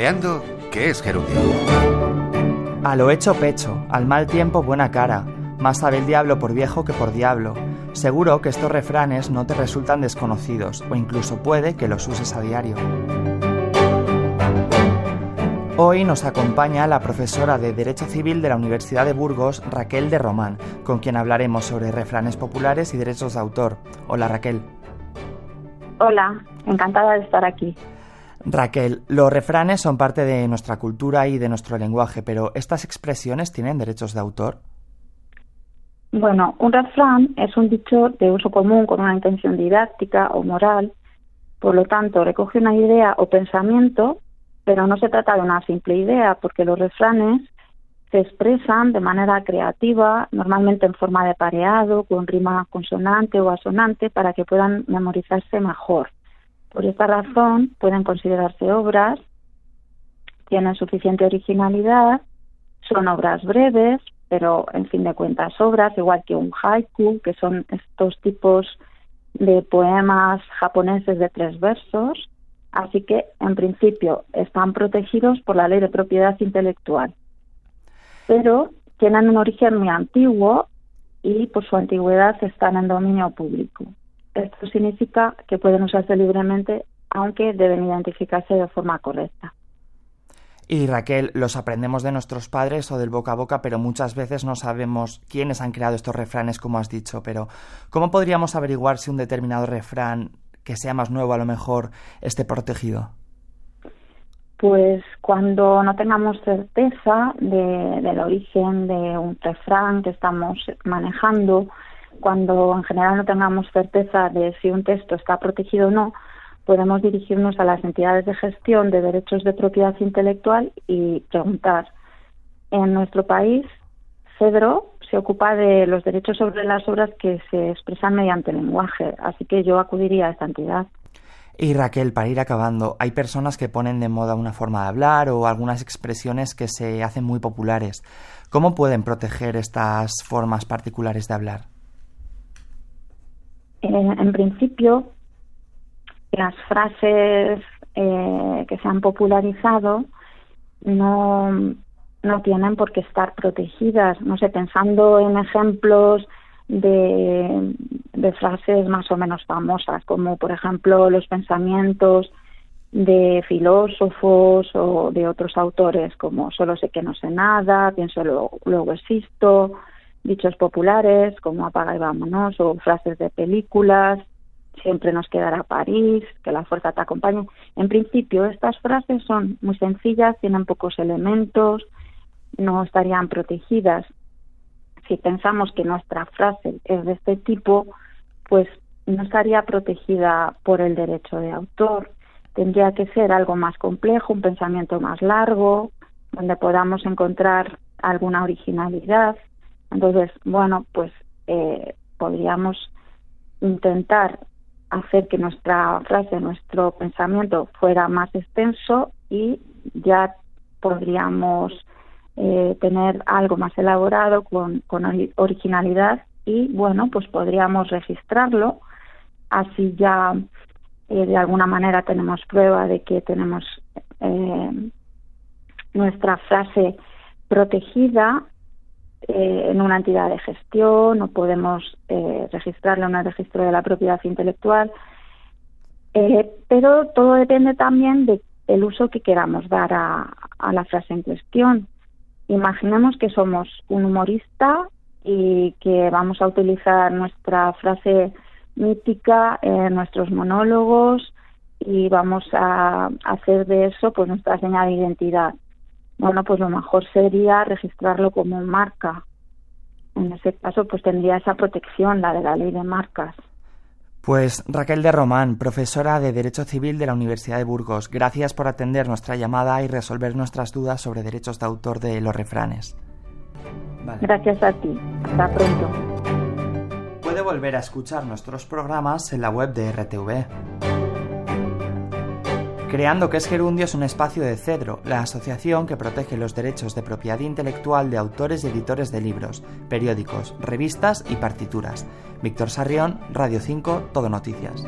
Creando ¿Qué es gerundio? A lo hecho pecho, al mal tiempo buena cara. Más sabe el diablo por viejo que por diablo. Seguro que estos refranes no te resultan desconocidos, o incluso puede que los uses a diario. Hoy nos acompaña la profesora de Derecho Civil de la Universidad de Burgos, Raquel de Román, con quien hablaremos sobre refranes populares y derechos de autor. Hola Raquel. Hola, encantada de estar aquí. Raquel, los refranes son parte de nuestra cultura y de nuestro lenguaje, pero ¿estas expresiones tienen derechos de autor? Bueno, un refrán es un dicho de uso común con una intención didáctica o moral, por lo tanto recoge una idea o pensamiento, pero no se trata de una simple idea, porque los refranes se expresan de manera creativa, normalmente en forma de pareado, con rima consonante o asonante, para que puedan memorizarse mejor. Por esta razón pueden considerarse obras, tienen suficiente originalidad, son obras breves, pero en fin de cuentas obras, igual que un haiku, que son estos tipos de poemas japoneses de tres versos, así que en principio están protegidos por la ley de propiedad intelectual, pero tienen un origen muy antiguo y por su antigüedad están en dominio público. Esto significa que pueden usarse libremente, aunque deben identificarse de forma correcta. Y Raquel, los aprendemos de nuestros padres o del boca a boca, pero muchas veces no sabemos quiénes han creado estos refranes, como has dicho. Pero, ¿cómo podríamos averiguar si un determinado refrán, que sea más nuevo a lo mejor, esté protegido? Pues cuando no tengamos certeza del origen de un refrán que estamos manejando, cuando en general no tengamos certeza de si un texto está protegido o no, podemos dirigirnos a las entidades de gestión de derechos de propiedad intelectual y preguntar. En nuestro país, CEDRO se ocupa de los derechos sobre las obras que se expresan mediante lenguaje, así que yo acudiría a esta entidad. Y Raquel, para ir acabando, hay personas que ponen de moda una forma de hablar o algunas expresiones que se hacen muy populares. ¿Cómo pueden proteger estas formas particulares de hablar? En principio, las frases eh, que se han popularizado no, no tienen por qué estar protegidas. No sé, pensando en ejemplos de, de frases más o menos famosas, como por ejemplo los pensamientos de filósofos o de otros autores, como solo sé que no sé nada, pienso luego, luego existo, dichos populares como apaga y vámonos, o frases de películas, siempre nos quedará París, que la fuerza te acompañe. En principio, estas frases son muy sencillas, tienen pocos elementos, no estarían protegidas. Si pensamos que nuestra frase es de este tipo, pues no estaría protegida por el derecho de autor. Tendría que ser algo más complejo, un pensamiento más largo, donde podamos encontrar alguna originalidad. Entonces, bueno, pues eh, podríamos intentar hacer que nuestra frase, nuestro pensamiento fuera más extenso y ya podríamos eh, tener algo más elaborado con, con, originalidad y bueno, pues podríamos registrarlo. Así ya eh, de alguna manera tenemos prueba de que tenemos eh, nuestra frase protegida eh, en una entidad de gestión no podemos eh, registrarla en un registro de la propiedad intelectual, eh, pero todo depende también del uso que queramos dar a, la frase en cuestión. Imaginemos que somos un humorista y que vamos a utilizar nuestra frase mítica en nuestros monólogos y vamos a hacer de eso pues nuestra señal de identidad. Bueno, pues lo mejor sería registrarlo como marca. En ese caso, pues tendría esa protección, la de la ley de marcas. Pues Raquel de Román, profesora de Derecho Civil de la Universidad de Burgos, gracias por atender nuestra llamada y resolver nuestras dudas sobre derechos de autor de los refranes. Gracias a ti. Hasta pronto. Puede volver a escuchar nuestros programas en la web de RTV. Creando que es Gerundio es un espacio de Cedro, la asociación que protege los derechos de propiedad intelectual de autores y editores de libros, periódicos, revistas y partituras. Víctor Sarrión, Radio 5, Todo Noticias.